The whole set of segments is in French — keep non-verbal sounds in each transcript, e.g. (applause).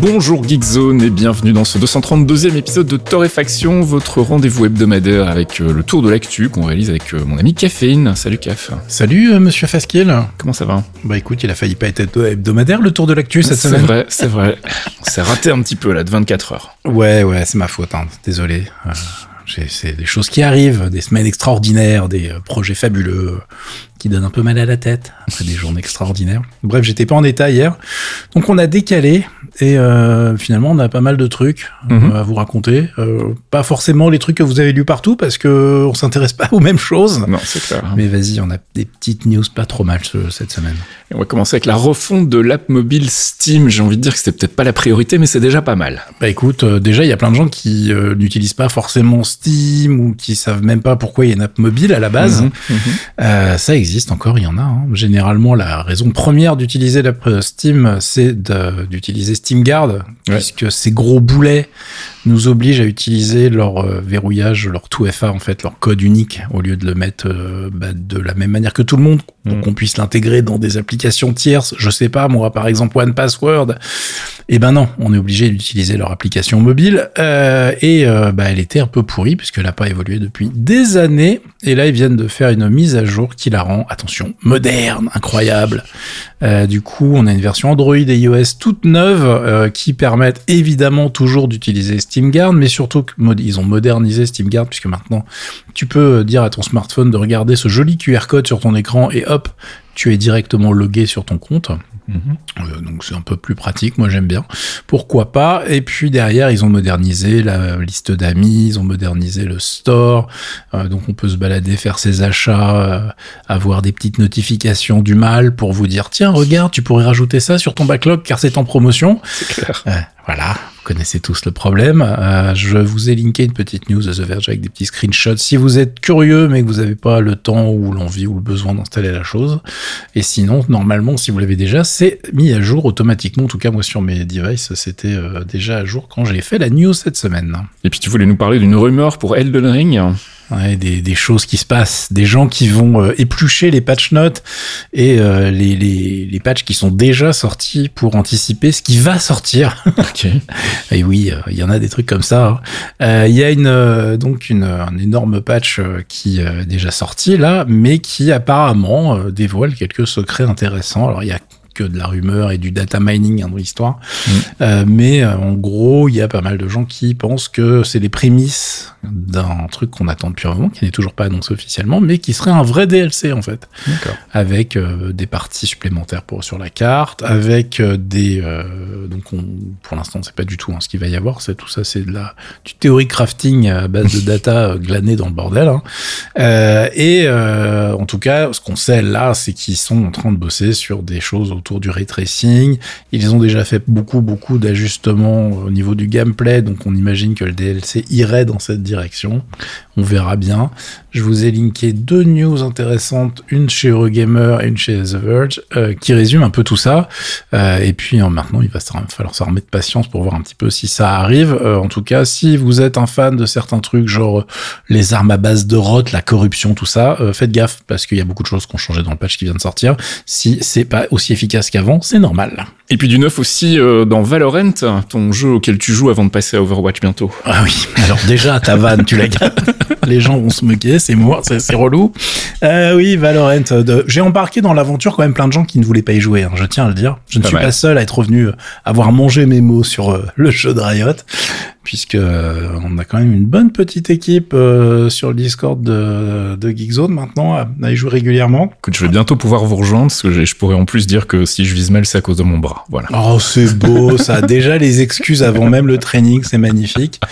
Bonjour Geekzone et bienvenue dans ce 232e épisode de Torréfaction, votre rendez-vous hebdomadaire avec euh, le tour de l'actu qu'on réalise avec euh, mon ami Caféine. Salut Caf. Salut euh, monsieur Fasquiel. Comment ça va? Bah écoute, il a failli pas être hebdomadaire le tour de l'actu cette semaine. C'est vrai, c'est vrai. C'est raté un petit peu là de 24 heures. Ouais, ouais, c'est ma faute, hein. désolé. c'est des choses qui arrivent, des semaines extraordinaires, des projets fabuleux qui donnent un peu mal à la tête après des journées extraordinaires. Bref, j'étais pas en état hier, donc on a décalé et euh, finalement, on a pas mal de trucs mhm. euh, à vous raconter. Euh, pas forcément les trucs que vous avez lus partout parce que on s'intéresse pas (laughs) aux mêmes choses. Non, c'est clair. Mais vas-y, on a des petites news pas trop mal cette semaine. on va commencer avec la refonte de l'app mobile Steam. J'ai envie de dire que c'était peut-être pas la priorité, mais c'est déjà pas mal. Bah écoute, déjà il y a plein de gens qui n'utilisent pas forcément Steam ou qui savent même pas pourquoi il y a une app mobile à la base. Mhm, mhm. ça existe encore, il y en a. Hein. Généralement, la raison première d'utiliser l'app Steam, c'est d'utiliser Steam Guard, puisque ces gros boulets nous obligent à utiliser leur euh, verrouillage, leur tout FA en fait, leur code unique, au lieu de le mettre euh, bah, de la même manière que tout le monde, pour mm. qu'on puisse l'intégrer dans des applications tierces. Je sais pas, moi par exemple One Password. Eh ben non, on est obligé d'utiliser leur application mobile euh, et bah, elle était un peu pourrie puisqu'elle n'a pas évolué depuis des années. Et là ils viennent de faire une mise à jour qui la rend, attention, moderne, incroyable. du coup, on a une version Android et iOS toute neuve qui permettent évidemment toujours d'utiliser SteamGuard, mais surtout ils ont modernisé SteamGuard puisque maintenant tu peux dire à ton smartphone de regarder ce joli QR code sur ton écran et hop, tu es directement logué sur ton compte. Mhm. Euh, donc c'est un peu plus pratique, moi j'aime bien. Pourquoi pas? Et puis derrière, ils ont modernisé la liste d'amis, ils ont modernisé le store, euh, donc on peut se balader, faire ses achats, euh, avoir des petites notifications du mal pour vous dire tiens regarde, tu pourrais rajouter ça sur ton backlog car c'est en promotion. C'est clair. Voilà, connaissez tous le problème. Euh, je vous ai linké une petite news de The Verge avec des petits screenshots si vous êtes curieux mais que vous n'avez pas le temps ou l'envie ou le besoin d'installer la chose. Et sinon, normalement, si vous l'avez déjà, c'est mis à jour automatiquement. En tout cas, moi sur mes devices, c'était euh, déjà à jour quand j'ai fait la news cette semaine. Et puis tu voulais nous parler d'une rumeur pour Elden Ring? Ouais, des, des, choses qui se passent, des gens qui vont euh, éplucher les patch notes et euh, les, les, les, patchs qui sont déjà sortis pour anticiper ce qui va sortir. (laughs) Ok. et oui, euh, il y en a des trucs comme ça. Hein. Il y a une donc une, un énorme patch qui est déjà sorti là, mais qui apparemment dévoile quelques secrets intéressants. Alors il y a que de la rumeur et du data mining hein, dans l'histoire. Mm. Euh, mais euh, en gros, il y a pas mal de gens qui pensent que c'est les prémices d'un truc qu'on attend depuis un moment, qui n'est toujours pas annoncé officiellement, mais qui serait un vrai DLC en fait, avec euh, des parties supplémentaires pour sur la carte, avec des donc on, pour l'instant c'est pas du tout hein, ce qu'il va y avoir, c'est tout ça c'est de la du théorie crafting à base de data glané dans le bordel. Hein. et en tout cas, ce qu'on sait là, c'est qu'ils sont en train de bosser sur des choses autour du ray. Ils ont déjà fait beaucoup, beaucoup d'ajustements au niveau du gameplay, donc on imagine que le DLC irait dans cette direction. On verra bien. Je vous ai linké deux news intéressantes, une chez Eurogamer et une chez The Verge, euh, qui résument un peu tout ça. Euh, et puis maintenant, il va falloir s'en remettre patience pour voir un petit peu si ça arrive. Euh, en tout cas, si vous êtes un fan de certains trucs, genre les armes à base de rot, la corruption, tout ça, faites gaffe parce qu'il y a beaucoup de choses qui ont changé dans le patch qui vient de sortir. Si c'est pas aussi efficace qu'avant, c'est normal. Et puis du neuf aussi dans Valorant, ton jeu auquel tu joues avant de passer à Overwatch bientôt. Ah oui, alors déjà ta vanne, tu la (laughs) gardes. Les gens vont se moquer, c'est moi, c'est relou. Euh, oui, Valorant. J'ai embarqué dans l'aventure quand même plein de gens qui ne voulaient pas y jouer, hein, je tiens à le dire. Je ne suis pas seul à être revenu avoir mangé mes mots sur euh, le jeu de Riot puisque euh, on a quand même une bonne petite équipe euh, sur le Discord de, de Geekzone maintenant à, y jouer régulièrement. Je vais bientôt pouvoir vous rejoindre parce que je pourrais en plus dire que si je vise mal c'est à cause de mon bras. Voilà. Oh c'est beau (laughs) ça. Déjà les excuses avant même le training c'est magnifique.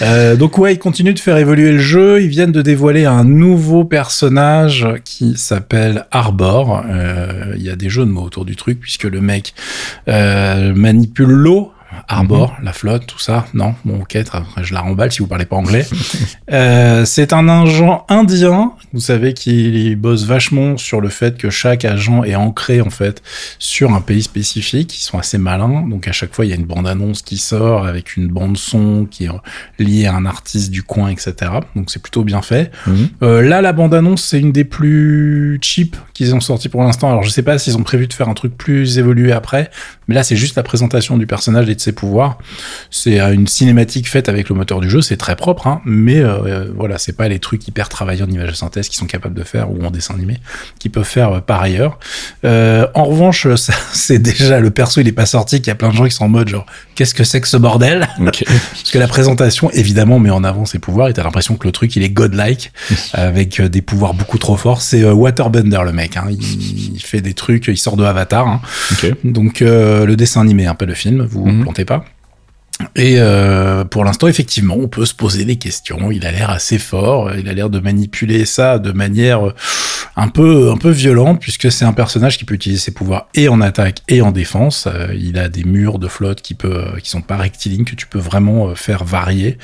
Euh, donc ouais ils continuent de faire évoluer le jeu. Ils viennent de dévoiler un nouveau personnage qui s'appelle Arbor. Il y a des jeux de mots autour du truc puisque le mec manipule l'eau Arbor, mhm. la flotte, tout ça. Non, bon, ok, je la remballe si vous parlez pas anglais. (laughs) euh, c'est un agent indien, vous savez, qui bosse vachement sur le fait que chaque agent est ancré en fait sur un pays spécifique. Ils sont assez malins, donc à chaque fois il y a une bande annonce qui sort avec une bande son qui est liée à un artiste du coin, etc. Donc c'est plutôt bien fait. Mhm. Euh, là, la bande annonce c'est une des plus cheap qu'ils ont sorti pour l'instant. Alors je sais pas s'ils ont prévu de faire un truc plus évolué après, mais là c'est juste la présentation du personnage et de ses pouvoirs. C'est euh, une cinématique faite avec le moteur du jeu, c'est très propre, hein, mais euh, voilà, c'est pas les trucs hyper travaillés en image de synthèse qu'ils sont capables de faire ou en dessin animé qu'ils peuvent faire euh, par ailleurs. en revanche, (laughs) c'est déjà le perso, il est pas sorti, qu'il y a plein de gens qui sont en mode genre qu'est-ce que c'est que ce bordel? (laughs) Parce que la présentation évidemment met en avant ses pouvoirs et t'as l'impression que le truc il est godlike (laughs) avec des pouvoirs beaucoup trop forts. C'est Waterbender le mec, hein. il, fait des trucs, il sort de Avatar. Hein. Donc le dessin animé, un peu le film, vous mhm. Plantez pas. Et euh, pour l'instant, effectivement, on peut se poser des questions. Il a l'air assez fort. Il a l'air de manipuler ça de manière euh, un peu un peu violente, puisque c'est un personnage qui peut utiliser ses pouvoirs et en attaque et en défense. Euh, il a des murs de flotte qui peut qui sont pas rectilignes que tu peux vraiment faire varier.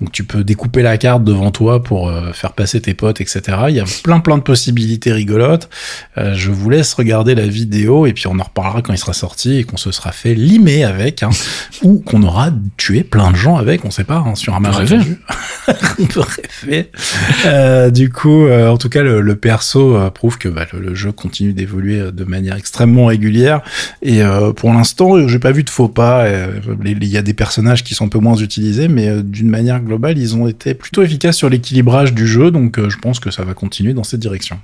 Donc tu peux découper la carte devant toi pour faire passer tes potes, etc. Il y a plein plein de possibilités rigolotes. je vous laisse regarder la vidéo et puis on en reparlera quand il sera sorti et qu'on se sera fait limer avec, hein, ou qu'on aura tuer plein de gens avec, on sait pas, hein, sur un on peut rêver. Euh, du coup, euh, en tout cas, le, perso euh, prouve que bah, le, jeu continue d'évoluer de manière extrêmement régulière. Et pour l'instant, j'ai pas vu de faux pas. Il y a des personnages qui sont un peu moins utilisés, mais d'une manière globale, ils ont été plutôt efficaces sur l'équilibrage du jeu. Donc, je pense que ça va continuer dans cette direction.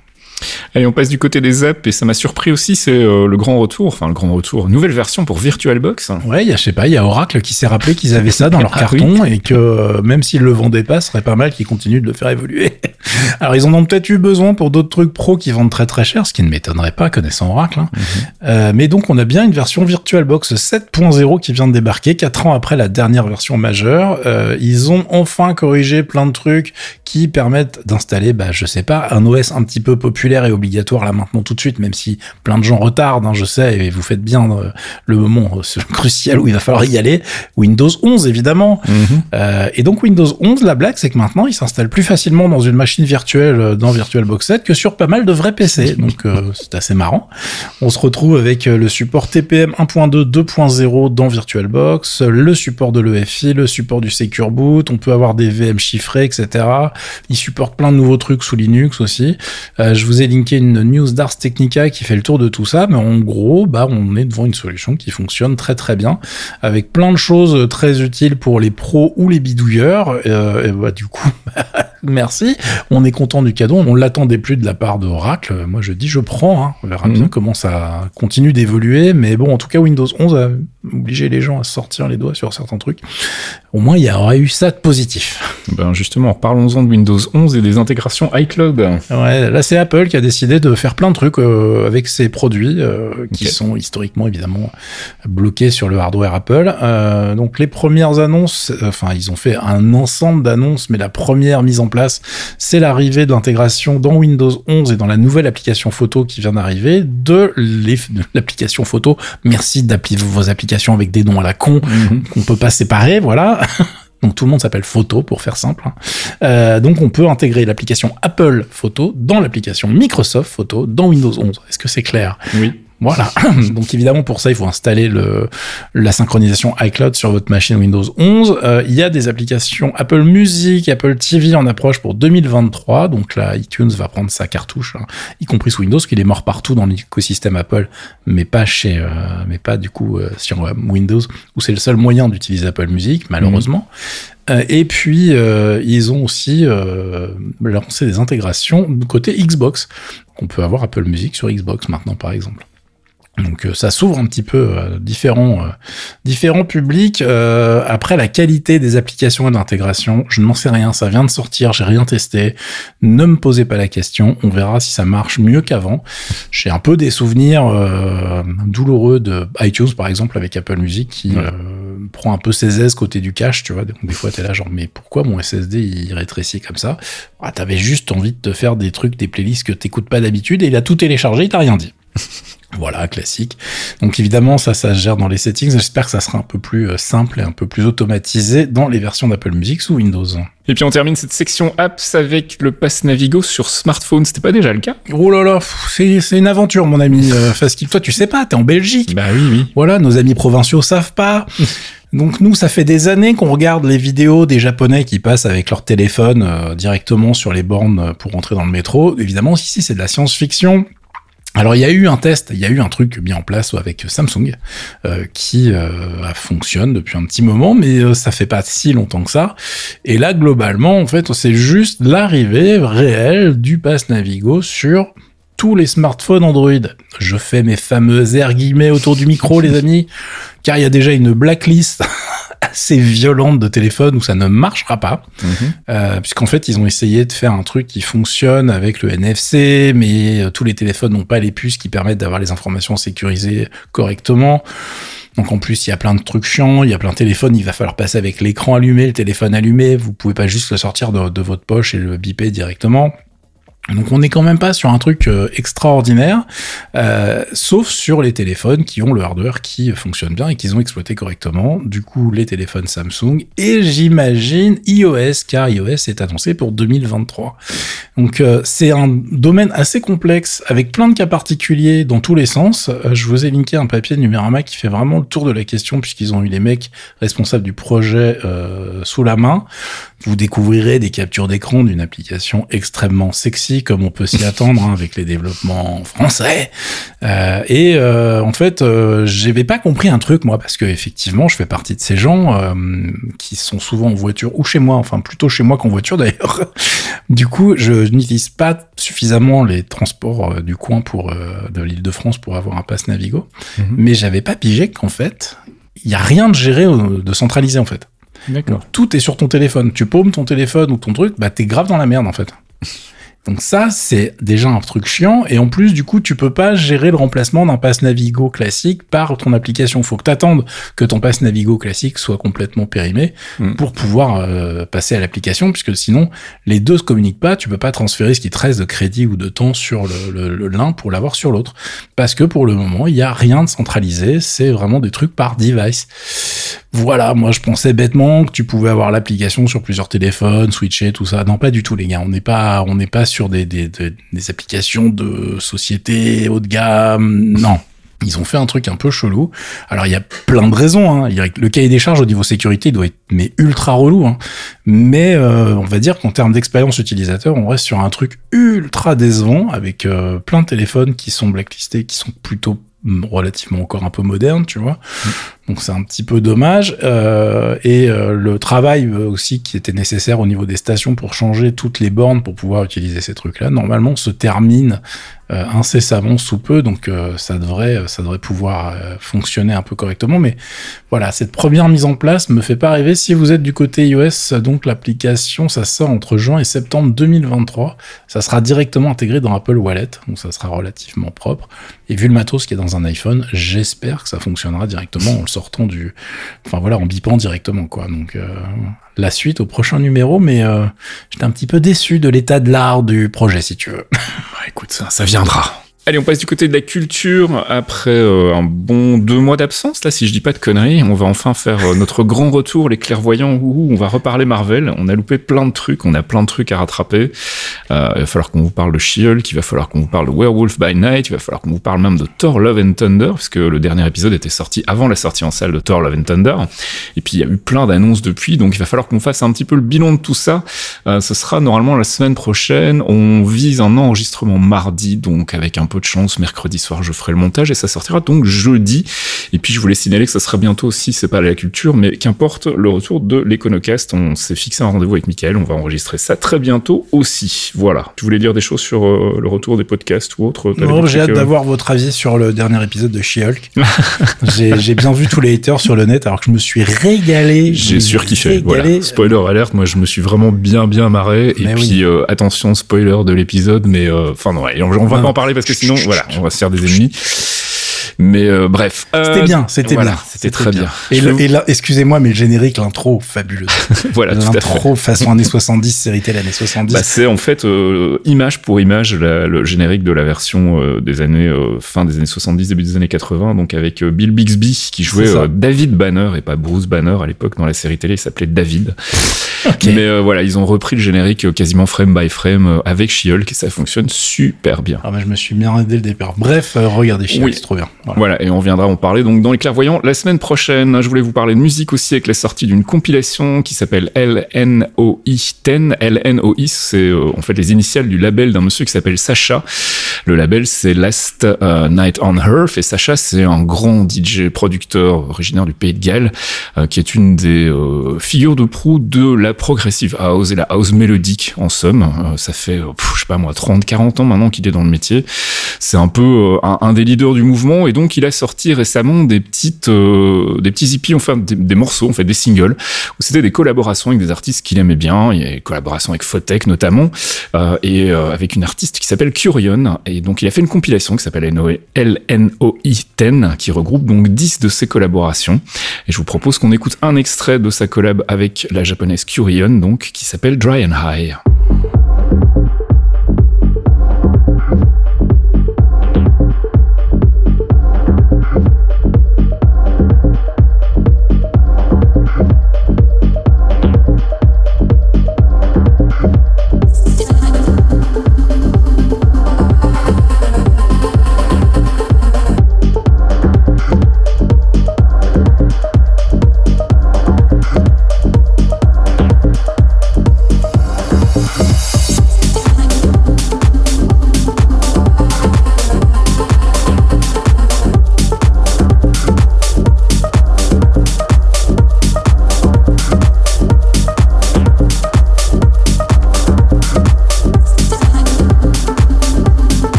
Allez, on passe du côté des apps et ça m'a surpris aussi, c'est euh, le grand retour, enfin le grand retour, nouvelle version pour VirtualBox. Ouais, y a, je sais pas, il y a Oracle qui s'est rappelé qu'ils avaient ça dans (laughs) leur ah carton et que euh, même s'ils le vendaient pas, ce serait pas mal qu'ils continuent de le faire évoluer. (laughs) Alors ils en ont peut-être eu besoin pour d'autres trucs pro qui vendent très très cher, ce qui ne m'étonnerait pas connaissant Oracle. Hein. Mhm. euh, mais donc on a bien une version VirtualBox 7.0 qui vient de débarquer, 4 ans après la dernière version majeure. Euh, ils ont enfin corrigé plein de trucs qui permettent d'installer, bah, je sais pas, un OS un petit peu populaire et obligatoire là maintenant tout de suite, même si plein de gens retardent, hein, je sais, et vous faites bien euh, le moment euh, (laughs) crucial où il va falloir y aller. Windows 11 évidemment. Mhm. Euh, et donc Windows 11, la blague c'est que maintenant il s'installe plus facilement dans une machine virtuelle dans VirtualBox 7 que sur pas mal de vrais PC. (laughs) Donc c'est assez marrant. On se retrouve avec le support TPM 1.2 2.0 dans VirtualBox, le support de l'EFI, le support du Secure Boot, on peut avoir des VM chiffrés, etc. Il supporte plein de nouveaux trucs sous Linux aussi. Je vous ai linké une news d'Ars Technica qui fait le tour de tout ça, mais en gros, bah, on est devant une solution qui fonctionne très très bien, avec plein de choses très utiles pour les pros ou les bidouilleurs. Euh, et bah, du coup, (laughs) merci. On est content du cadeau. On l'attendait plus de la part d'Oracle. Moi, je dis, je prends. Hein. On verra bien mhm. comment ça continue d'évoluer. Mais bon, en tout cas, Windows 11 a obligé les gens à sortir les doigts sur certains trucs. Au moins, il y aurait eu ça de positif. Ben justement, parlons-en de Windows 11 et des intégrations iCloud. Ouais, là, c'est Apple qui a décidé de faire plein de trucs euh, avec ses produits euh, qui sont historiquement, évidemment, bloqués sur le hardware Apple. Euh, donc, les premières annonces, enfin, ils ont fait un ensemble d'annonces, mais la première mise en place, c'est l'arrivée de l'intégration dans Windows 11 et dans la nouvelle application photo qui vient d'arriver de l'application photo. Merci d'appeler vos applications avec des noms à la con mhm. qu'on peut pas séparer, voilà. (laughs) Donc tout le monde s'appelle Photo pour faire simple. Hein. Euh, donc on peut intégrer l'application Apple Photo dans l'application Microsoft Photo dans Windows 11. Est-ce que c'est clair? Oui. Voilà. (laughs) Donc évidemment pour ça il faut installer le, la synchronisation iCloud sur votre machine Windows 11. Euh, il y a des applications Apple Music, Apple TV en approche pour 2023. Donc là iTunes va prendre sa cartouche, hein, y compris sous Windows, qu'il est mort partout dans l'écosystème Apple, mais pas chez, euh, mais pas du coup euh, sur Windows où c'est le seul moyen d'utiliser Apple Music malheureusement. Et puis, ils ont aussi lancé des intégrations côté Xbox. On peut avoir Apple Music sur Xbox maintenant, par exemple. Donc euh, ça s'ouvre un petit peu à différents, euh, différents publics. Euh, après la qualité des applications et d'intégration, je n'en sais rien, ça vient de sortir, j'ai rien testé. Ne me posez pas la question, on verra si ça marche mieux qu'avant. J'ai un peu des souvenirs douloureux de iTunes par exemple avec Apple Music qui prend un peu ses aises côté du cache, tu vois. Donc des fois t'es là genre mais pourquoi mon SSD il rétrécit comme ça? Ah, T'avais juste envie de te faire des trucs, des playlists que t'écoutes pas d'habitude et il a tout téléchargé, il t'a rien dit. (laughs) Voilà, classique. Donc évidemment, ça, ça se gère dans les settings. J'espère que ça sera un peu plus euh, simple et un peu plus automatisé dans les versions d'Apple Music sous Windows. Et puis on termine cette section apps avec le Pass Navigo sur smartphone. C'était pas déjà le cas? Oh là là, c'est une aventure, mon ami. Euh, (laughs) Toi, tu sais pas, t'es en Belgique. Bah oui, oui. Voilà, nos amis provinciaux savent pas. (laughs) Donc nous, ça fait des années qu'on regarde les vidéos des Japonais qui passent avec leur téléphone euh, directement sur les bornes pour entrer dans le métro. Évidemment, ici, c'est de la science-fiction. Alors il y a eu un test, il y a eu un truc mis en place avec Samsung euh, qui euh, fonctionne depuis un petit moment, mais euh, ça fait pas si longtemps que ça. Et là globalement, en fait, c'est juste l'arrivée réelle du Pass Navigo sur tous les smartphones Android. Je fais mes fameux air guillemets autour du micro, les amis, car il y a déjà une blacklist assez violente de téléphone où ça ne marchera pas, mhm. euh, puisqu'en fait ils ont essayé de faire un truc qui fonctionne avec le NFC, mais euh, tous les téléphones n'ont pas les puces qui permettent d'avoir les informations sécurisées correctement. Donc en plus, il y a plein de trucs chiants, il y a plein de téléphones, il va falloir passer avec l'écran allumé, le téléphone allumé, vous pouvez pas juste le sortir de, de votre poche et le biper directement. Donc on n'est quand même pas sur un truc euh, extraordinaire, euh, sauf sur les téléphones qui ont le hardware qui fonctionne bien et qu'ils ont exploité correctement. Du coup, les téléphones Samsung et j'imagine iOS, car iOS est annoncé pour 2023. Donc euh, c'est un domaine assez complexe avec plein de cas particuliers dans tous les sens. je vous ai linké un papier de Numérama qui fait vraiment le tour de la question puisqu'ils ont eu les mecs responsables du projet sous la main. Vous découvrirez des captures d'écran d'une application extrêmement sexy, comme on peut s'y attendre hein, avec les développements français. Euh, et euh, en fait, euh, j'avais pas compris un truc moi, parce que effectivement, je fais partie de ces gens euh, qui sont souvent en voiture ou chez moi, enfin plutôt chez moi qu'en voiture d'ailleurs. (laughs) du coup, je n'utilise pas suffisamment les transports du coin pour de l'Île-de-France pour avoir un pass Navigo, mhm. mais j'avais pas pigé qu'en fait, il y a rien de géré, de centralisé en fait. D'accord. Tout est sur ton téléphone. Tu paumes ton téléphone ou ton truc, bah t'es grave dans la merde en fait. Donc ça, c'est déjà un truc chiant. Et en plus, du coup, tu peux pas gérer le remplacement d'un pass Navigo classique par ton application. Faut que t'attendes que ton pass Navigo classique soit complètement périmé hmm. pour pouvoir euh, passer à l'application, puisque sinon, les deux se communiquent pas. Tu peux pas transférer ce qui te reste de crédit ou de temps sur le, l'un pour l'avoir sur l'autre. Parce que pour le moment, il y a rien de centralisé. C'est vraiment des trucs par device. Voilà, moi je pensais bêtement que tu pouvais avoir l'application sur plusieurs téléphones, switcher, tout ça. Non, pas du tout, les gars. On n'est pas, on n'est pas sur des, des, des, applications de société haut de gamme. Non. Ils ont fait un truc un peu chelou. Alors il y a plein de raisons. Hein. Le cahier des charges au niveau sécurité doit être mais ultra relou. Hein. Mais euh, on va dire qu'en termes d'expérience utilisateur, on reste sur un truc ultra décevant avec euh, plein de téléphones qui sont blacklistés, qui sont plutôt relativement encore un peu modernes, tu vois. Donc c'est un petit peu dommage. Euh, et euh, le travail euh, aussi qui était nécessaire au niveau des stations pour changer toutes les bornes pour pouvoir utiliser ces trucs-là, normalement se termine incessamment sous peu. Donc ça devrait, ça devrait pouvoir fonctionner un peu correctement. Mais voilà, cette première mise en place me fait pas rêver. Si vous êtes du côté iOS, donc l'application, ça sort entre juin et septembre 2023. Ça sera directement intégré dans Apple Wallet, donc ça sera relativement propre. Et vu le matos qui est dans un iPhone, j'espère que ça fonctionnera directement en le voilà, en bipant directement quoi. Donc euh, la suite au prochain numéro, mais euh, j'étais un petit peu déçu de l'état de l'art du projet, si tu veux. (laughs) écoute, ça viendra. Allez, on passe du côté de la culture. Après euh, un bon deux mois d'absence, là, si je dis pas de conneries, on va enfin faire euh, notre grand retour, les clairvoyants. Ouh, on va reparler Marvel. On a loupé plein de trucs, on a plein de trucs à rattraper. Euh, il va falloir qu'on vous parle de She-Hulk, il va falloir qu'on vous parle de Werewolf by Night, il va falloir qu'on vous parle même de Thor Love and Thunder, parce que le dernier épisode était sorti avant la sortie en salle de Thor Love and Thunder. Et puis il y a eu plein d'annonces depuis, donc il va falloir qu'on fasse un petit peu le bilan de tout ça. ce sera normalement la semaine prochaine. On vise un enregistrement mardi, donc avec un peu de chance, mercredi soir, je ferai le montage et ça sortira donc jeudi. Et puis, je voulais signaler que ça sera bientôt aussi, c'est pas la culture, mais qu'importe le retour de l'Econocast. On s'est fixé un rendez-vous avec Michael. On va enregistrer ça très bientôt aussi. Voilà. Tu voulais dire des choses sur euh, le retour des podcasts ou autre Non, j'ai hâte d'avoir votre avis sur le dernier épisode de She-Hulk. (laughs) j'ai bien vu tous les haters sur le net alors que je me suis régalé. J'ai surkiffé. Voilà. Spoiler alerte, moi je me suis vraiment bien bien marré. Et puis euh, attention, spoiler de l'épisode, mais euh, enfin non, on, va pas en parler parce que sinon voilà, on va se faire des ennemis. Mais euh, bref. C'était bien, c'était voilà, bien. C'était très bien. Et, peux- et là, excusez-moi, mais le générique, l'intro, fabuleuse. (laughs) voilà, tout à fait. L'intro façon années 70, série télé années 70. Bah, c'est en fait euh, image pour image la- le générique de la version euh, des années euh, fin des années 70 début des années 80 donc avec euh, Bill Bixby qui jouait euh, David Banner et pas Bruce Banner à l'époque dans la série télé il s'appelait David (laughs) mais euh, voilà ils ont repris le générique euh, quasiment frame by frame euh, avec She-Hulk et ça fonctionne super bien Ah, bah, je me suis bien dès le départ. Bref, euh, regardez She-Hulk, Oui. c'est trop bien. Voilà. Et on viendra en parler donc dans les clairvoyants la semaine prochaine. Je voulais vous parler de musique aussi avec la sortie d'une compilation qui s'appelle LNOI 10. LNOI, c'est euh, en fait les initiales du label d'un monsieur qui s'appelle Sacha. Le label c'est Last euh, Night on Earth et Sacha c'est un grand DJ producteur originaire du pays de Galles euh, qui est une des euh, figures de proue de la progressive house et la house mélodique en somme. Euh, ça fait, pff, je sais pas moi, 30, 40 ans maintenant qu'il est dans le métier. C'est un peu un, un des leaders du mouvement donc il a sorti récemment des petites, euh, des petits hippies, enfin des, morceaux, en fait des singles où c'était des collaborations avec des artistes qu'il aimait bien. Il y a des collaborations avec Photek notamment euh, et euh, avec une artiste qui s'appelle Curion. Et donc il a fait une compilation qui s'appelle LNOI 10 qui regroupe donc 10 de ses collaborations. Et je vous propose qu'on écoute un extrait de sa collab avec la japonaise Curion, donc qui s'appelle Dry and High.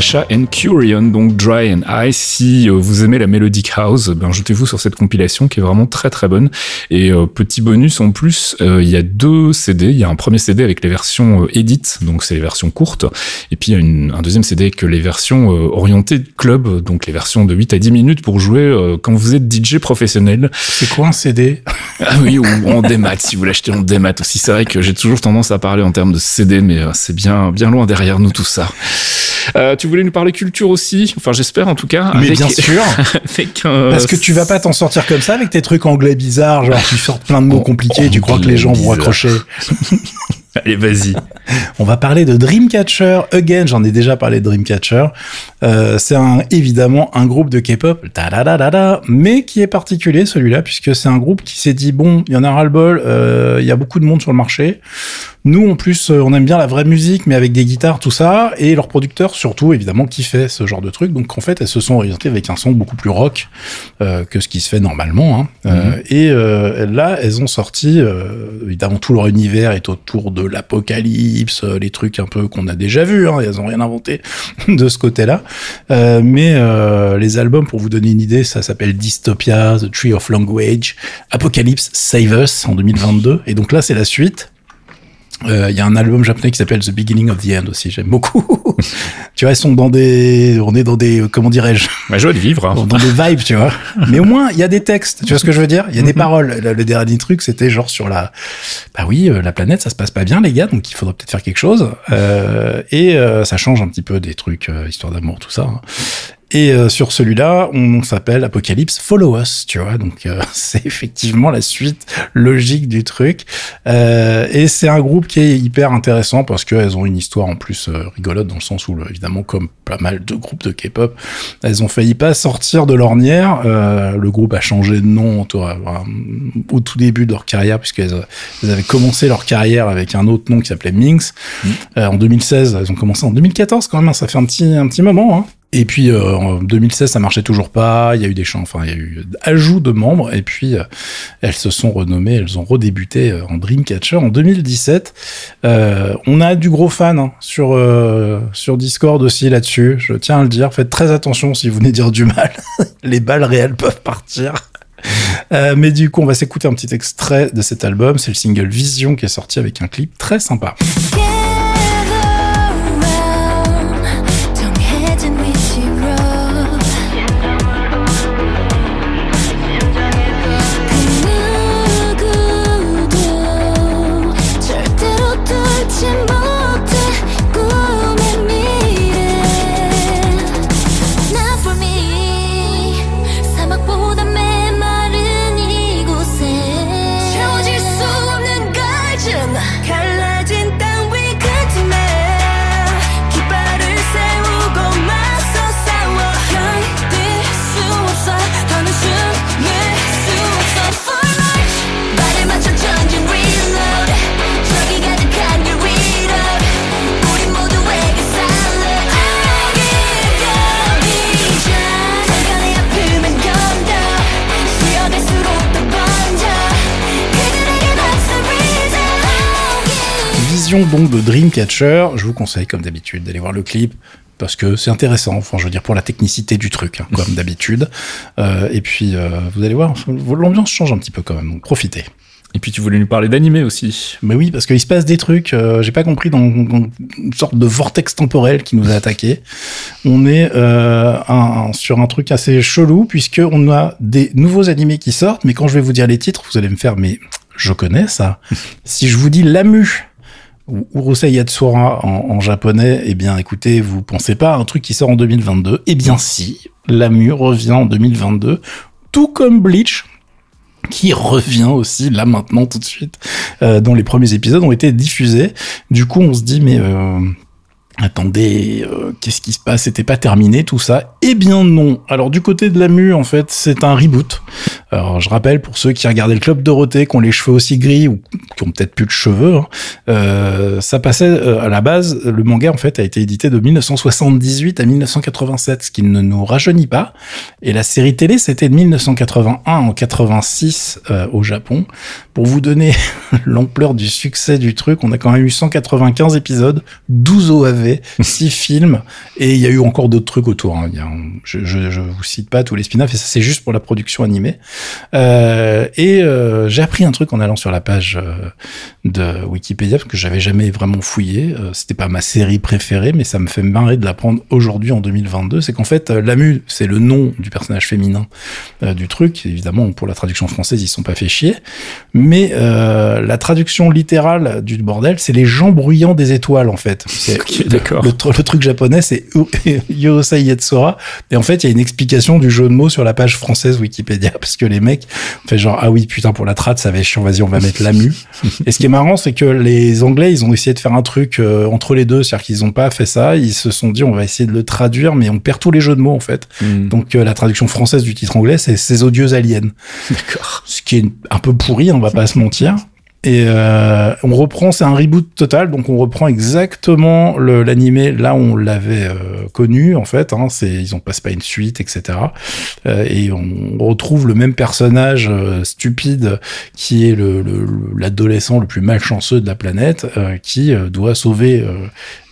Sacha and Curion, donc Dry and High. Si euh, vous aimez la Melodic House, ben jetez-vous sur cette compilation qui est vraiment très très bonne. Et euh, petit bonus en plus, euh, il y a deux CD. Il y a un premier CD avec les versions euh, edit, donc c'est les versions courtes. Et puis il y a une- un deuxième CD avec les versions orientées club, donc les versions de 8 à 10 minutes pour jouer quand vous êtes DJ professionnel. C'est quoi un CD (laughs) Ah oui, ou en démat, si vous l'achetez en démat aussi. C'est vrai que j'ai toujours tendance à parler en termes de CD, mais c'est bien, bien loin derrière nous tout ça. Euh, tu voulais nous parler culture aussi Enfin, j'espère en tout cas. Mais avec- bien sûr (laughs) avec un- Parce que tu vas pas t'en sortir comme ça avec tes trucs anglais bizarres, genre tu sortes plein de mots Oh, compliqués, tu crois que les gens vont accrocher. (laughs) Allez, vas-y. On va parler de Dreamcatcher again. J'en ai déjà parlé de Dreamcatcher. Euh, c'est un, évidemment un groupe de K-pop, ta-da-da-da-da, mais qui est particulier celui-là puisque c'est un groupe qui s'est dit bon, il y en a ras le bol, euh, il y a beaucoup de monde sur le marché. Nous, en plus, euh, on aime bien la vraie musique, mais avec des guitares, tout ça, et leurs producteurs surtout, évidemment, qui fait ce genre de truc. Donc, en fait, elles se sont orientées avec un son beaucoup plus rock euh, que ce qui se fait normalement. Hein. Euh, et là, elles ont sorti, évidemment, tout leur univers est autour de l'apocalypse, les trucs un peu qu'on a déjà vus. Hein, elles ont rien inventé (laughs) de ce côté-là. Euh, mais euh, les albums, pour vous donner une idée, ça s'appelle Dystopia, The Tree of Language, Apocalypse, Save Us en 2022. Et donc là, c'est la suite. Euh, Il y a un album japonais qui s'appelle The Beginning of the End aussi, j'aime beaucoup. (laughs) tu vois, ils sont dans des, on est dans des, comment dirais-je, Ma joie de vivre. hein. dans des vibes, tu vois. (laughs) Mais au moins, il y a des textes. Tu vois ce que je veux dire? Il y a des paroles. Le, le dernier truc, c'était genre sur la, bah oui, euh, la planète, ça se passe pas bien, les gars, donc il faudra peut-être faire quelque chose. Euh, et euh, ça change un petit peu des trucs, euh, histoire d'amour, tout ça. hein. Et euh, sur celui-là, on s'appelle Apocalypse Follow Us, tu vois. Donc euh, (laughs) c'est effectivement la suite logique du truc. Euh, et c'est un groupe qui est hyper intéressant parce qu'elles ont une histoire en plus euh, rigolote dans le sens où, évidemment, comme pas mal de groupes de K-pop, elles ont failli pas sortir de l'ornière. Euh, le groupe a changé de nom au, euh, au tout début de leur carrière puisqu'elles elles avaient commencé leur carrière avec un autre nom qui s'appelait Minx. Euh, en 2016, elles ont commencé en 2014 quand même. hein, ça fait un petit un petit moment. Hein. Et puis euh, en 2016, ça marchait toujours pas. Il y a eu des chants, enfin il y a eu ajout de membres. Et puis euh, elles se sont renommées, elles ont redébuté euh, en Dreamcatcher en 2017. on a du gros fan hein, sur sur Discord aussi là-dessus. Je tiens à le dire. Faites très attention si vous venez dire du mal. (laughs) Les balles réelles peuvent partir. mais du coup, on va s'écouter un petit extrait de cet album. C'est le single Vision qui est sorti avec un clip très sympa. Donc de Dreamcatcher. Je vous conseille, comme d'habitude, d'aller voir le clip parce que c'est intéressant. Enfin, je veux dire pour la technicité du truc, hein, comme (laughs) d'habitude. Euh, et puis, euh, vous allez voir, l'ambiance change un petit peu quand même. Donc, profitez. Et puis tu voulais nous parler d'animé aussi. Mais oui, parce qu'il se passe des trucs, euh, j'ai pas compris, dans, une sorte de vortex temporel qui nous a attaqué. On est un, sur un truc assez chelou, puisque on a des nouveaux animés qui sortent, mais quand je vais vous dire les titres, vous allez me faire, mais je connais ça. (laughs) si je vous dis Lamu, Urusei Yatsura en, japonais, eh bien, écoutez, vous pensez pas à un truc qui sort en 2022 Eh bien, si, Lamu revient en 2022, tout comme Bleach, qui revient aussi là maintenant tout de suite, euh, dont les premiers épisodes ont été diffusés. Du coup, on se dit mais euh, attendez, euh, qu'est-ce qui se passe? C'était pas terminé tout ça Eh bien non. Alors du côté de la mu, en fait, c'est un reboot. Alors je rappelle pour ceux qui regardaient le club Dorothée, qui ont les cheveux aussi gris ou qui ont peut-être plus de cheveux, hein, euh, ça passait euh, à la base. Le manga en fait a été édité de 1978 à 1987, ce qui ne nous rajeunit pas. Et la série télé c'était de 1981 en 86 au Japon. Pour vous donner (laughs) l'ampleur du succès du truc, on a quand même eu 195 épisodes, 12 OAV 6 films, et il y a eu encore d'autres trucs autour. Hein. je, je, vous cite pas tous les spin-offs, et ça c'est juste pour la production animée. Euh, et euh, j'ai appris un truc en allant sur la page euh, de Wikipédia, parce que j'avais jamais vraiment fouillé. C'était pas ma série préférée, mais ça me fait marrer de l'apprendre aujourd'hui en 2022. C'est qu'en fait, Lamu, c'est le nom du personnage féminin du truc. Évidemment, pour la traduction française, ils sont pas fait chier. Mais la traduction littérale du bordel, c'est les gens bruyants des étoiles, en fait. C'est le, truc japonais, c'est Yorosei Yatsura. Et en fait, il y a une explication du jeu de mots sur la page française Wikipédia, parce que les mecs fait genre, ah oui, putain, pour la trad, ça va être chiant, vas-y, on va mettre Lamu. (laughs) et ce qui est marrant, c'est que les Anglais, ils ont essayé de faire un truc euh, entre les deux, c'est-à-dire qu'ils ont pas fait ça, ils se sont dit, on va essayer de le traduire, mais on perd tous les jeux de mots, en fait. Hmm. Donc, euh, la traduction française du titre anglais, c'est ces odieux aliens. D'accord. Ce qui est un peu pourri, on va pas se mentir. Et euh, on reprend, c'est un reboot total, donc on reprend exactement l'animé là où on l'avait euh, connu en fait. Hein, ils ont pas pas une suite, etc. Euh, et on retrouve le même personnage euh, stupide qui est le l'adolescent le, plus malchanceux de la planète, euh, qui doit sauver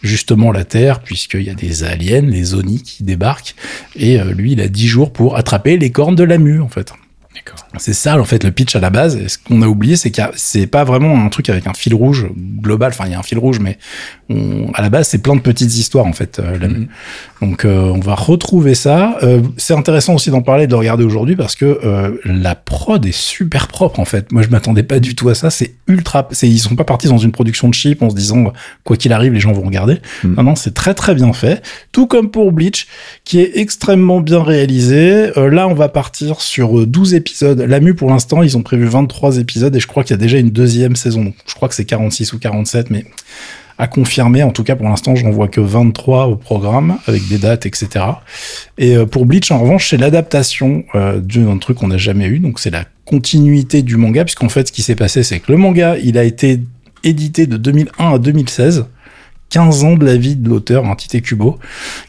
justement la Terre puisqu'il y a des aliens, les Oni qui débarquent. Et lui, il a dix jours pour attraper les cornes de la mue en fait. C'est ça, en fait, le pitch à la base. Et ce qu'on a oublié, c'est que c'est pas vraiment un truc avec un fil rouge global. Enfin, il y a un fil rouge, mais à la base, c'est plein de petites histoires, en fait. Euh, mm-hmm. Donc, euh, on va retrouver ça. Euh, c'est intéressant aussi d'en parler, de le regarder aujourd'hui, parce que la prod est super propre, en fait. Moi, je m'attendais pas du tout à ça. C'est ultra. Ils sont pas partis dans une production de chip en se disant, quoi qu'il arrive, les gens vont regarder. Mm. Non, non, c'est très, très bien fait. Tout comme pour Bleach, qui est extrêmement bien réalisé. là, on va partir sur 12 épisodes la mu pour l'instant, ils ont prévu 23 épisodes et je crois qu'il y a déjà une deuxième saison. je crois que c'est 46 ou 47, mais à confirmer. En tout cas, pour l'instant, j'en vois que 23 au programme avec des dates, etc. Et euh, pour Bleach, en revanche, c'est l'adaptation euh, d'un truc qu'on n'a jamais eu. Donc, c'est la continuité du manga, puisqu'en fait, ce qui s'est passé, c'est que le manga, il a été édité de 2001 à 2016 15 ans de la vie de l'auteur, un petit Kubo,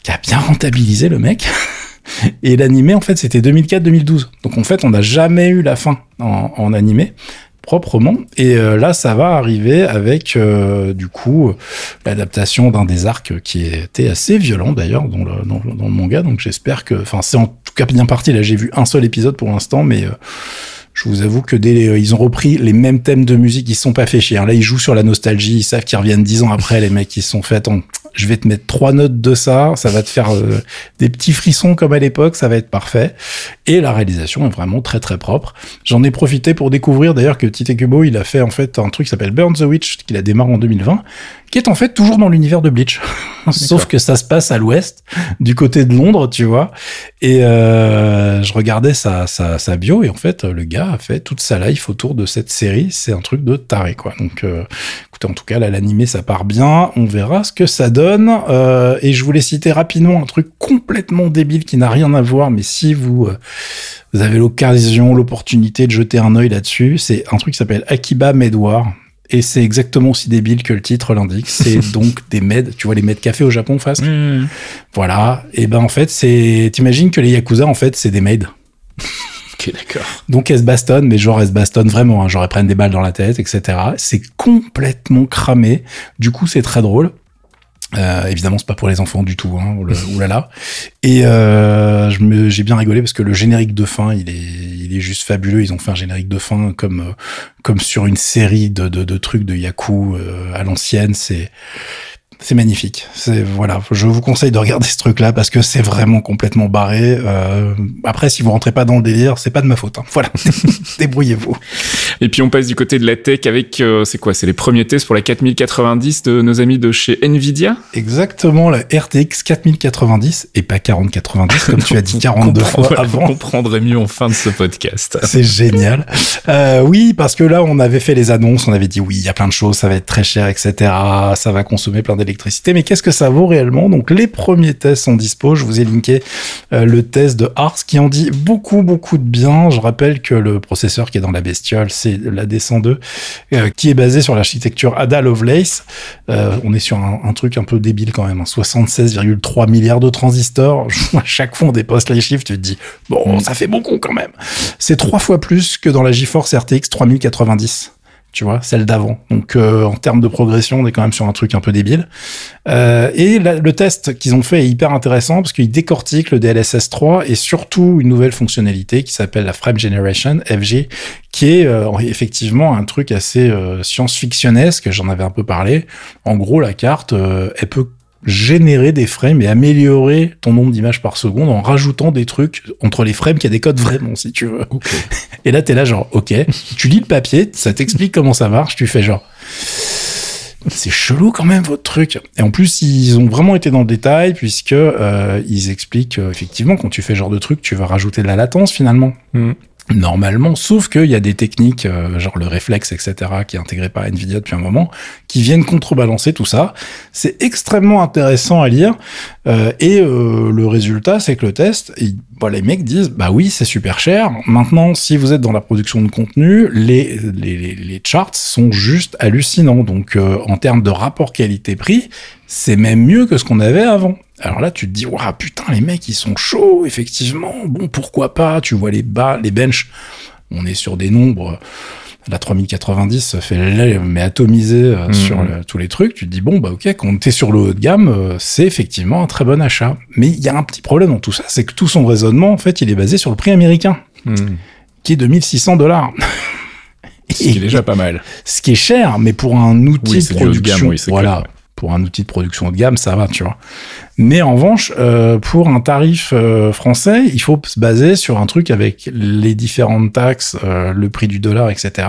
qui a bien rentabilisé le mec. (laughs) Et l'animé, en fait, c'était 2004-2012. Donc en fait, on n'a jamais eu la fin en, en animé proprement. Et euh, là, ça va arriver avec euh, du coup l'adaptation d'un des arcs qui était assez violent d'ailleurs dans le, manga. Donc j'espère que, enfin, c'est en tout cas bien parti. Là, j'ai vu un seul épisode pour l'instant, mais euh, je vous avoue que dès, ils ont repris les mêmes thèmes de musique, ils se sont pas fait chier. Là, ils jouent sur la nostalgie, ils savent qu'ils reviennent dix ans après, les mecs, ils se sont fait, attends, je vais te mettre trois notes de ça, ça va te faire euh, des petits frissons comme à l'époque, ça va être parfait. Et la réalisation est vraiment très très propre. J'en ai profité pour découvrir d'ailleurs que Tite Kubo, il a fait en fait un truc qui s'appelle Burn the Witch, qu'il a démarré en 2020, qui est en fait toujours dans l'univers de Bleach. (laughs) Sauf que ça se passe à l'ouest, du côté de Londres, tu vois. Et euh, je regardais sa, sa, sa, bio, et en fait, le gars a fait toute sa life autour de cette série. C'est un truc de taré, quoi. Donc, euh, écoutez, en tout cas, là, l'animé, ça part bien. On verra ce que ça donne. Euh, et je voulais citer rapidement un truc complètement débile qui n'a rien à voir, mais si vous... Vous avez l'occasion, l'opportunité de jeter un œil là-dessus. C'est un truc qui s'appelle Akiba Medwar. Et c'est exactement aussi débile que le titre l'indique. C'est (laughs) donc des meds, tu vois les meds café au Japon face. Mmh. Voilà. Et ben en fait, c'est, t'imagines que les yakuza en fait c'est des maids. (laughs) ok, d'accord. Donc elles se bastonnent, mais genre elles se bastonnent vraiment. Hein, genre elles prennent des balles dans la tête, etc. C'est complètement cramé. Du coup, c'est très drôle. Euh, évidemment, c'est pas pour les enfants du tout, hein, oulala. Et euh, j'ai bien rigolé parce que le générique de fin, il est, il est juste fabuleux. Ils ont fait un générique de fin comme, euh, comme sur une série de, de, trucs de Yaku euh, à l'ancienne. C'est, c'est magnifique. C'est voilà, je vous conseille de regarder ce truc-là parce que c'est vraiment complètement barré. Euh, après, si vous rentrez pas dans le délire, c'est pas de ma faute. Hein. Voilà, (laughs) débrouillez-vous. Et puis on passe du côté de la tech avec euh, c'est quoi? C'est les premiers tests pour la 4090 de nos amis de chez Nvidia? Exactement, la RTX 4090 et pas 4090 comme tu as dit (laughs) 42 fois avant. On comprendrait mieux en fin de ce podcast. c'est génial. Euh, oui, parce que là, on avait fait les annonces, on avait dit oui, il y a plein de choses, ça va être très cher, etc. Ça va consommer plein d'électricité. Mais qu'est-ce que ça vaut réellement? Donc les premiers tests sont dispo. Je vous ai linké euh, le test de Ars qui en dit beaucoup beaucoup de bien. Je rappelle que le processeur qui est dans la bestiole, c'est la D102, euh, qui est basé sur l'architecture Ada Lovelace. Euh, on est sur un, truc un peu débile quand même. 76,3 hein. milliards de transistors. (laughs) à chaque fois on dépose les chiffres, tu te dis bon, ça fait beaucoup quand même. C'est trois fois plus que dans la GeForce RTX 3090 tu vois, celle d'avant. Donc euh, en termes de progression, on est quand même sur un truc un peu débile. Euh, et le test qu'ils ont fait est hyper intéressant parce qu'il décortique le DLSS 3 et surtout une nouvelle fonctionnalité qui s'appelle la Frame Generation FG, qui est euh, effectivement un truc assez science-fictionnesque. J'en avais un peu parlé. En gros, la carte, elle peut générer des frames et améliorer ton nombre d'images par seconde en rajoutant des trucs entre les frames qui a des codes vraiment, si tu veux. (laughs) Et là, t'es là genre, ok, tu lis le papier, ça t'explique comment ça marche, tu fais genre, c'est chelou quand même votre truc. Et en plus, ils ont vraiment été dans le détail puisque euh, ils expliquent euh, effectivement quand tu fais ce genre de truc, tu vas rajouter de la latence finalement. Mm normalement, sauf qu'il y a des techniques, euh, genre le réflexe, etc., qui est intégré par Nvidia depuis un moment, qui viennent contrebalancer tout ça. C'est extrêmement intéressant à lire, euh, et euh, le résultat, c'est que le test, bon, les mecs disent, bah oui, c'est super cher. Maintenant, si vous êtes dans la production de contenu, les, les, les charts sont juste hallucinants. Donc, en termes de rapport qualité-prix, c'est même mieux que ce qu'on avait avant. Alors là, tu te dis, waouh, putain, les mecs, ils sont chauds, effectivement. Bon, pourquoi pas Tu vois les bas, les benches. On est sur des nombres. La 3090 fait mais atomisé euh, mhm. sur tous les trucs. Tu te dis, bon, bah, ok, quand t'es sur le haut de gamme, euh, c'est effectivement un très bon achat. Mais il y a un petit problème dans tout ça, c'est que tout son raisonnement, en fait, il est basé sur le prix américain, mhm. qui est de 1600 dollars. Ce qui est déjà pas mal. Ce qui est cher, mais pour un outil de production, voilà, pour un outil de production haut de gamme, ça va, tu vois. Mais en revanche, euh, pour un tarif euh, français, il faut se baser sur un truc avec les différentes taxes, euh, le prix du dollar, etc.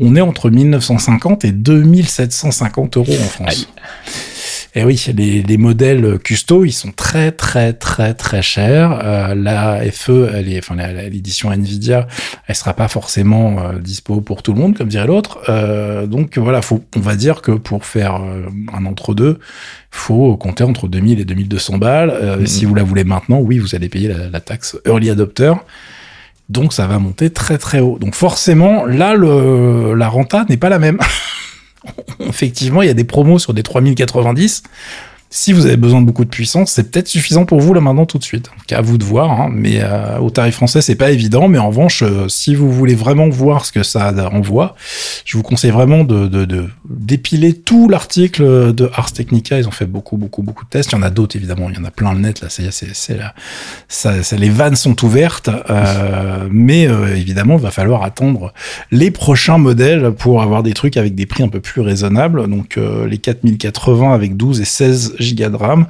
On est entre 1950 et 2750 euros en France. Et oui, les, les modèles custo, ils sont très très très très chers. Euh, la FE, elle est, enfin l'édition Nvidia, elle sera pas forcément euh, dispo pour tout le monde, comme dirait l'autre. Euh, donc voilà, faut, on va dire que pour faire euh, un entre-deux, faut compter entre 2000 et 2200 balles. Mm-hmm. Si vous la voulez maintenant, oui, vous allez payer la, la taxe early adopter. Donc ça va monter très très haut. Donc forcément, là, le, la renta n'est pas la même. (laughs) effectivement, il y a des promos sur des 3090 si vous avez besoin de beaucoup de puissance, c'est peut-être suffisant pour vous là maintenant tout de suite. À vous de voir, hein. mais euh, au tarif français c'est pas évident. Mais en revanche, euh, si vous voulez vraiment voir ce que ça envoie, je vous conseille vraiment de d'épiler tout l'article de Ars Technica. Ils ont fait beaucoup beaucoup beaucoup de tests. Il y en a d'autres évidemment. Il y en a plein le net là. C'est c'est les vannes sont ouvertes, euh, mais évidemment il va falloir attendre les prochains modèles pour avoir des trucs avec des prix un peu plus raisonnables. Donc les 4080 avec 12 et 16 giga de RAM.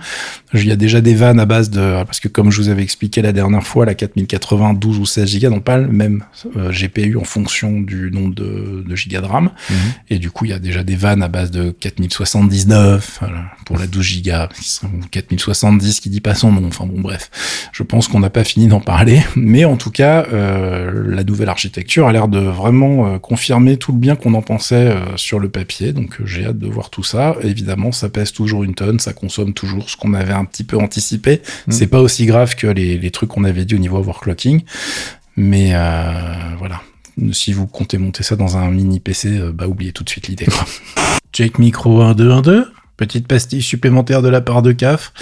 Il y a déjà des vannes à base de, parce que comme je vous avais expliqué la dernière fois, la 4080, 12 ou 16 Go n'ont pas le même euh, GPU en fonction du nombre de, de gigas de RAM. Mhm. Et du coup, il y a déjà des vannes à base de 4079 pour la 12 Go, 4070 qui dit pas son nom. Enfin bon, bref. Je pense qu'on n'a pas fini d'en parler. (laughs) Mais en tout cas, euh, la nouvelle architecture a l'air de vraiment euh, confirmer tout le bien qu'on en pensait sur le papier. Donc j'ai hâte de voir tout ça. Évidemment, ça pèse toujours une tonne, ça consomme toujours ce qu'on avait un petit peu anticipé. Mm. C'est pas aussi grave que les, trucs qu'on avait dit au niveau overclocking. Mais euh, voilà. Si vous comptez monter ça dans un mini PC, euh, bah oubliez tout de suite l'idée. Jake Micro 1212 Petite pastille supplémentaire de la part de CAF,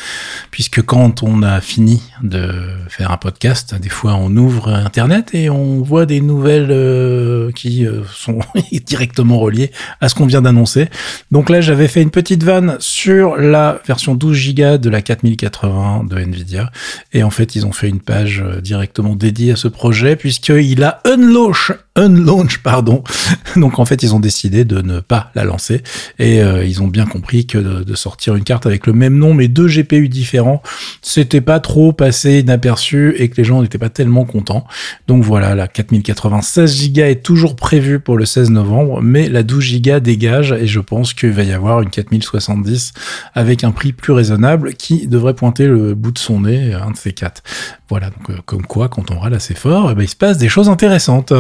puisque quand on a fini de faire un podcast, des fois on ouvre Internet et on voit des nouvelles euh, qui euh, sont (laughs) directement reliées à ce qu'on vient d'annoncer. Donc là, j'avais fait une petite vanne sur la version 12 Go de la 4080 de Nvidia, et en fait, ils ont fait une page euh, directement dédiée à ce projet, puisqu'il a unlaunch unlaunch, pardon. (laughs) Donc en fait, ils ont décidé de ne pas la lancer et ils ont bien compris que de, sortir une carte avec le même nom mais deux GPU différents, c'était pas trop passé inaperçu et que les gens n'étaient pas tellement contents. Donc voilà, la 4096 Go est toujours prévue pour le 16 novembre, mais la 12 Go dégage et je pense qu'il va y avoir une 4070 avec un prix plus raisonnable qui devrait pointer le bout de son nez, un de ces quatre. Voilà, donc euh, comme quoi, quand on râle assez fort, eh ben, il se passe des choses intéressantes.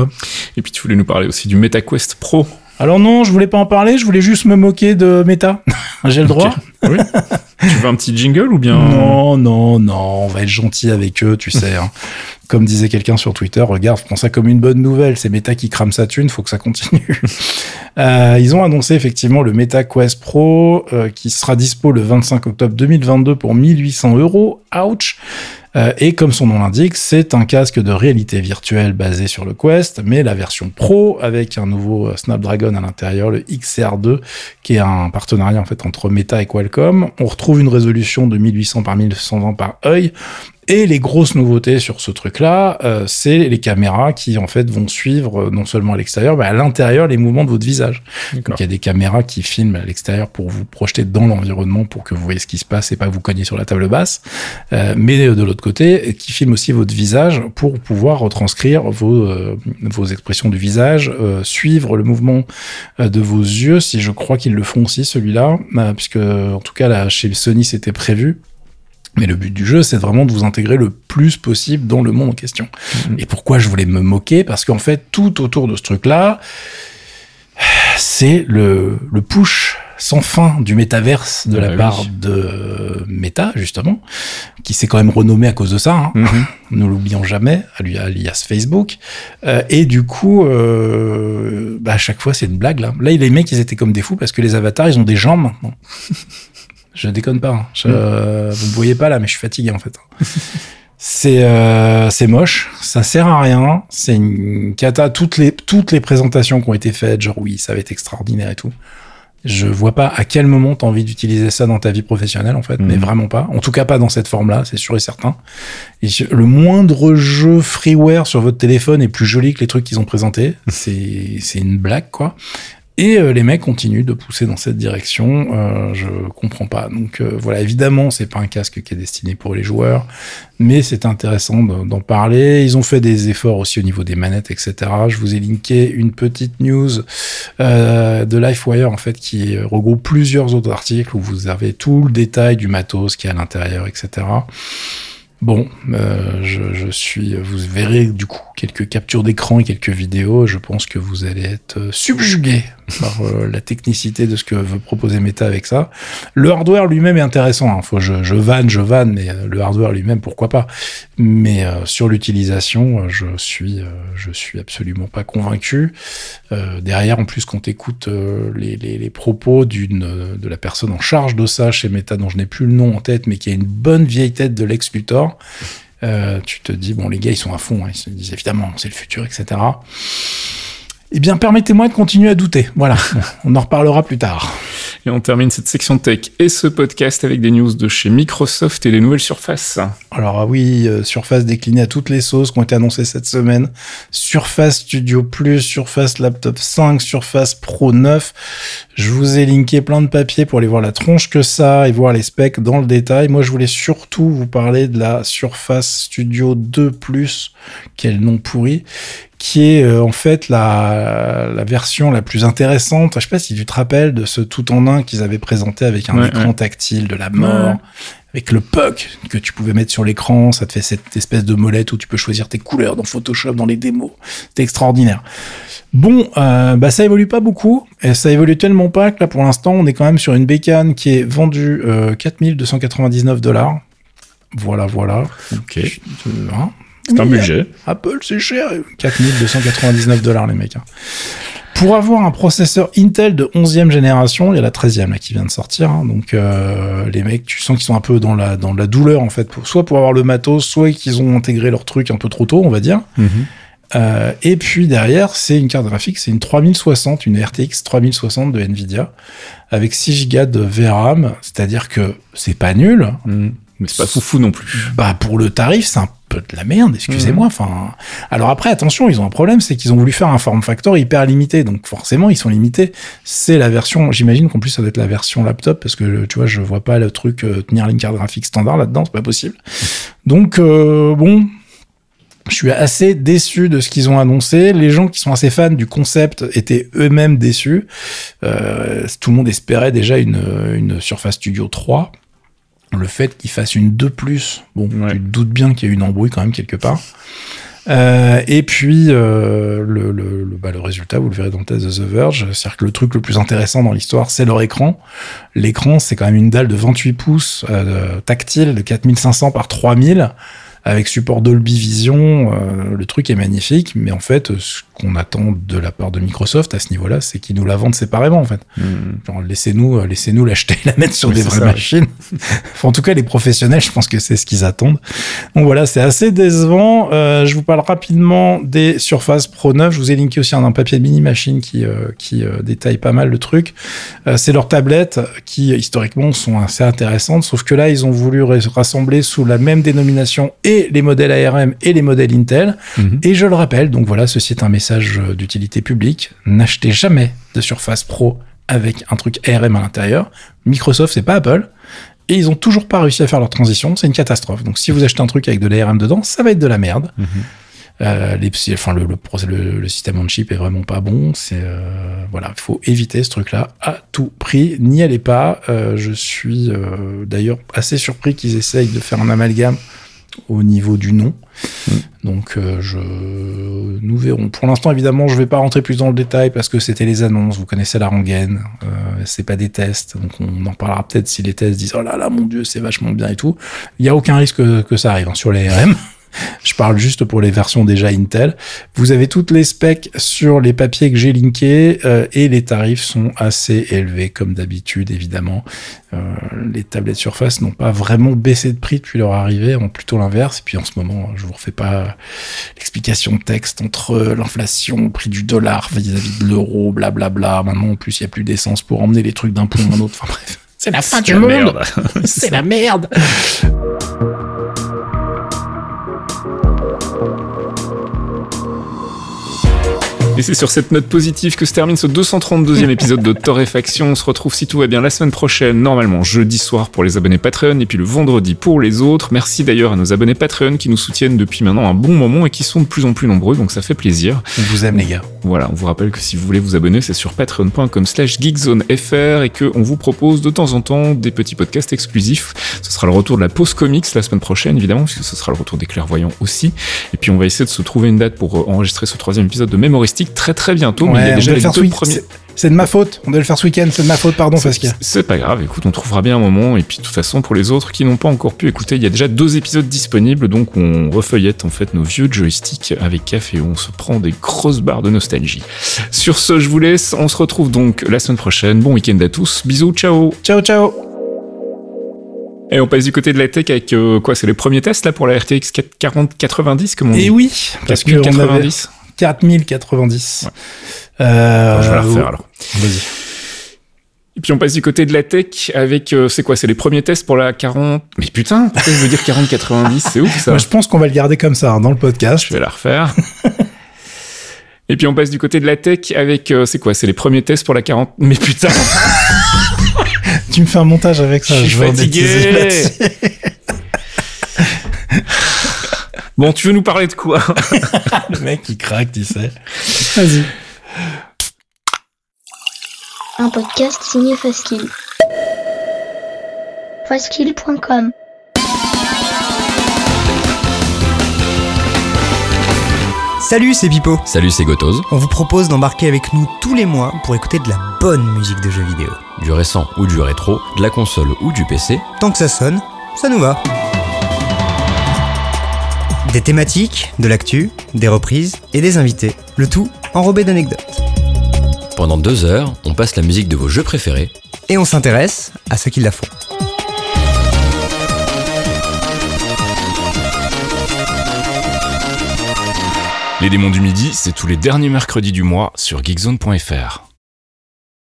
Et puis tu voulais nous parler aussi du MetaQuest Pro. Alors non, je voulais pas en parler, je voulais juste me moquer de Meta. (laughs) J'ai le droit. Oui. tu veux un petit jingle ou bien Non, non, non, on va être gentil avec eux, tu sais. Hein. Comme disait quelqu'un sur Twitter, regarde, prends ça comme une bonne nouvelle. C'est Meta qui crame sa thune, faut que ça continue. (laughs) euh, ils ont annoncé effectivement le MetaQuest Pro euh, qui sera dispo le 25 octobre 2022 pour 1800 euros. Ouch. Euh, et comme son nom l'indique, c'est un casque de réalité virtuelle basé sur le Quest, mais la version Pro avec un nouveau Snapdragon à l'intérieur, le XR2, qui est un partenariat en fait entre Meta et Qualcomm. On retrouve une résolution de 1800 par 1220 par œil, et les grosses nouveautés sur ce truc-là, euh, c'est les caméras qui en fait vont suivre euh, non seulement à l'extérieur, mais à l'intérieur les mouvements de votre visage. Donc il y a des caméras qui filment à l'extérieur pour vous projeter dans l'environnement pour que vous voyez ce qui se passe et pas vous cogner sur la table basse. Euh, mais de l'autre côté, qui filment aussi votre visage pour pouvoir retranscrire vos, vos expressions du visage, suivre le mouvement de vos yeux. Si je crois qu'ils le font aussi celui-là, puisque en tout cas là chez Sony c'était prévu. Mais le but du jeu, c'est vraiment de vous intégrer le plus possible dans le monde en question. Mm-hmm. Et pourquoi je voulais me moquer? Parce qu'en fait, tout autour de ce truc-là, c'est le, le push sans fin du métaverse de la ah part de Meta, justement, qui s'est quand même renommé à cause de ça. Hein. Mm-hmm. Nous l'oublions jamais, alias Facebook. Euh, et du coup, euh, bah, à chaque fois, c'est une blague. Là. là, les mecs, ils étaient comme des fous parce que les avatars, ils ont des jambes maintenant. (laughs) Je déconne pas. Hein. Je, mm. Vous me voyez pas là, mais je suis fatigué en fait. (laughs) c'est euh, c'est moche, ça sert à rien. C'est une cata. Toutes les toutes les présentations qui ont été faites, genre oui, ça va être extraordinaire et tout. Je vois pas à quel moment t'as envie d'utiliser ça dans ta vie professionnelle en fait, mais mm. vraiment pas. En tout cas pas dans cette forme-là, c'est sûr et certain. Et le moindre jeu freeware sur votre téléphone est plus joli que les trucs qu'ils ont présentés. (laughs) C'est c'est une blague quoi. Et euh, les mecs continuent de pousser dans cette direction. Euh, je comprends pas. Donc euh, voilà, évidemment, c'est pas un casque qui est destiné pour les joueurs, mais c'est intéressant d'en parler. Ils ont fait des efforts aussi au niveau des manettes, etc. Je vous ai linké une petite news euh, de LifeWire en fait qui regroupe plusieurs autres articles où vous avez tout le détail du matos qui est à l'intérieur, etc. Bon, euh, je, je, suis. Vous verrez du coup quelques captures d'écran et quelques vidéos. Je pense que vous allez être subjugué par euh, la technicité de ce que veut proposer Meta avec ça. Le hardware lui-même est intéressant. Hein. Faut je, je vanne, je vanne, mais euh, le hardware lui-même, pourquoi pas. Mais euh, sur l'utilisation, je suis, je suis absolument pas convaincu. derrière, en plus, quand écoute les, les, les, propos d'une de la personne en charge de ça chez Meta, dont je n'ai plus le nom en tête, mais qui a une bonne vieille tête de Lex Luthor, tu te dis bon, les gars, ils sont à fond. Hein. Ils se disent évidemment, c'est le futur, etc. Eh bien, permettez-moi de continuer à douter. Voilà, on en reparlera plus tard. Et on termine cette section tech et ce podcast avec des news de chez Microsoft et les nouvelles surfaces. Alors ah oui, euh, Surface déclinée à toutes les sauces qui ont été annoncées cette semaine. Surface Studio Plus, Surface Laptop 5, Surface Pro 9. Je vous ai linké plein de papiers pour aller voir la tronche que ça et voir les specs dans le détail. Moi, je voulais surtout vous parler de la Surface Studio 2 Plus, quel nom pourri, qui est euh, en fait la, la, version la plus intéressante. Je sais pas si tu te rappelles de ce tout en un qu'ils avaient présenté avec un écran tactile de la mort, avec le puck que tu pouvais mettre sur l'écran. Ça te fait cette espèce de molette où tu peux choisir tes couleurs dans Photoshop, dans les démos. C'est extraordinaire. Bon, euh, bah ça évolue pas beaucoup et ça évolue tellement pas que là pour l'instant on est quand même sur une bécane qui est vendue euh, 4299 dollars. Voilà, voilà. Ok. Hein c'est un budget. Apple, c'est cher. 4299 dollars, les mecs. Hein. Pour avoir un processeur Intel de 11e génération, il y a la 13e là, qui vient de sortir. Hein. donc, euh, les mecs, tu sens qu'ils sont un peu dans la, dans la douleur, en fait. soit pour avoir le matos, soit qu'ils ont intégré leur truc un peu trop tôt, on va dire. Mm-hmm. Euh, et puis derrière, c'est une carte graphique, c'est une 3060, une RTX 3060 de Nvidia, avec 6 Go de VRAM, c'est-à-dire que c'est pas nul. Mm. Mais c'est pas foufou non plus. Bah pour le tarif, c'est un peu de la merde, excusez-moi. Enfin, alors après, attention, ils ont un problème, c'est qu'ils ont voulu faire un form factor hyper limité, donc forcément, ils sont limités. C'est la version, j'imagine qu'en plus ça doit être la version laptop, parce que tu vois, je vois pas le truc euh, tenir une carte graphique standard là-dedans, c'est pas possible. Donc euh, bon, je suis assez déçu de ce qu'ils ont annoncé. Les gens qui sont assez fans du concept étaient eux-mêmes déçus. Euh, tout le monde espérait déjà une, une Surface Studio 3 le fait qu'il fasse une 2 plus, bon, tu te doutes bien qu'il y a une embrouille quand même quelque part. Euh, et puis euh, le, le, bah, le, résultat, vous le verrez dans le test de The Verge, c'est-à-dire que le truc le plus intéressant dans l'histoire, c'est leur écran. L'écran, c'est quand même une dalle de 28 pouces euh, tactile de 4500 par 3000 avec support Dolby Vision. Le truc est magnifique, mais en fait, ce qu'on attend de la part de Microsoft à ce niveau-là, c'est qu'ils nous la vendent séparément, en fait. Hmm. laissez-nous, euh, laissez-nous l'acheter, (laughs) la mettre sur des vraies machines. (laughs) en tout cas, les professionnels, je pense que c'est ce qu'ils attendent. Donc voilà, c'est assez décevant. Euh, je vous parle rapidement des Surface Pro 9. Je vous ai linké aussi un, papier de mini machine qui qui détaille pas mal le truc. c'est leurs tablettes qui historiquement sont assez intéressantes, sauf que là, ils ont voulu rassembler sous la même dénomination et les modèles ARM et les modèles Intel. Mhm. Et je le rappelle, donc voilà, ceci est un message d'utilité publique. N'achetez jamais de Surface Pro avec un truc ARM à l'intérieur. Microsoft, c'est pas Apple. Et ils ont toujours pas réussi à faire leur transition. C'est une catastrophe. Donc si vous achetez un truc avec de l'ARM dedans, ça va être de la merde. Mhm. Euh, les, enfin, le, le, le, système on chip est vraiment pas bon. C'est euh, voilà, il faut éviter ce truc-là à tout prix. N'y allez pas. Euh, je suis euh, d'ailleurs assez surpris qu'ils essayent de faire un amalgame au niveau du nom. Mm. Donc euh, je nous verrons. Pour l'instant, évidemment, je vais pas rentrer plus dans le détail parce que c'était les annonces. Vous connaissez la rengaine. Euh, c'est pas des tests, donc on en parlera peut-être si les tests disent oh là là mon dieu c'est vachement bien et tout. Il y a aucun risque que, ça arrive hein, sur les RM. Je parle juste pour les versions déjà Intel. Vous avez toutes les specs sur les papiers que j'ai linkés euh, et les tarifs sont assez élevés comme d'habitude évidemment. Euh, les tablettes Surface n'ont pas vraiment baissé de prix depuis leur arrivée, en plutôt l'inverse. Et puis en ce moment, je vous refais pas l'explication de texte entre l'inflation, le prix du dollar vis-à-vis de l'euro, blablabla. Maintenant en plus il y a plus d'essence pour emmener les trucs d'un point à un autre. Enfin bref, c'est la fin du monde. (laughs) C'est la merde. Et c'est sur cette note positive que se termine ce 232e (laughs) épisode de Torréfaction. On se retrouve si tout va bien la semaine prochaine, normalement jeudi soir pour les abonnés Patreon et puis le vendredi pour les autres. Merci d'ailleurs à nos abonnés Patreon qui nous soutiennent depuis maintenant un bon moment et qui sont de plus en plus nombreux, donc ça fait plaisir. On vous aime les gars. Voilà, on vous rappelle que si vous voulez vous abonner, c'est sur patreon.com slash geekzonefr et qu'on vous propose de temps en temps des petits podcasts exclusifs. Ce sera le retour de la pause comics la semaine prochaine, évidemment, puisque ce sera le retour des clairvoyants aussi. Et puis on va essayer de se trouver une date pour enregistrer ce troisième épisode de Mémoristique très très bientôt, mais il y a déjà les deux premiers. C'est de ma faute. On devait le faire ce week-end. C'est de ma faute, pardon, Fasquia. C'est pas grave. Écoute, on trouvera bien un moment. Et puis, de toute façon, pour les autres qui n'ont pas encore pu écouter, il y a déjà deux épisodes disponibles. Donc, on refeuillette en fait nos vieux joysticks avec café. On se prend des grosses barres de nostalgie. Sur ce, je vous laisse. On se retrouve donc la semaine prochaine. Bon week-end à tous. Bisous. Ciao. Ciao, ciao. Et on passe du côté de la tech avec euh, quoi C'est les premiers tests là pour la RTX 4090 comme on dit. Et oui, parce que on avait 4090. Euh, je vais la refaire alors. Vas-y. Et puis on passe du côté de la tech avec euh, c'est quoi C'est les premiers tests pour la 40. Mais putain, pourquoi je veux dire 4090 C'est ouf ça. Moi, je pense qu'on va le garder comme ça hein, dans le podcast. Je vais la refaire. (laughs) Et puis on passe du côté de la tech avec euh, c'est quoi C'est les premiers tests pour la 40. Mais putain. (laughs) tu me fais un montage avec ça. Je suis fatigué. (laughs) bon, tu veux nous parler de quoi (laughs) Le mec qui craque, tu sais. Vas-y. Un podcast signé Faskill. Faskill.com Salut, c'est Pipo. Salut, c'est Gotoz. On vous propose d'embarquer avec nous tous les mois pour écouter de la bonne musique de jeux vidéo. Du récent ou du rétro, de la console ou du PC. Tant que ça sonne, ça nous va. Des thématiques, de l'actu, des reprises et des invités. Le tout enrobé d'anecdotes. Pendant deux heures, on passe la musique de vos jeux préférés. Et on s'intéresse à ceux qui la font. Les démons du midi, c'est tous les derniers mercredis du mois sur geekzone.fr.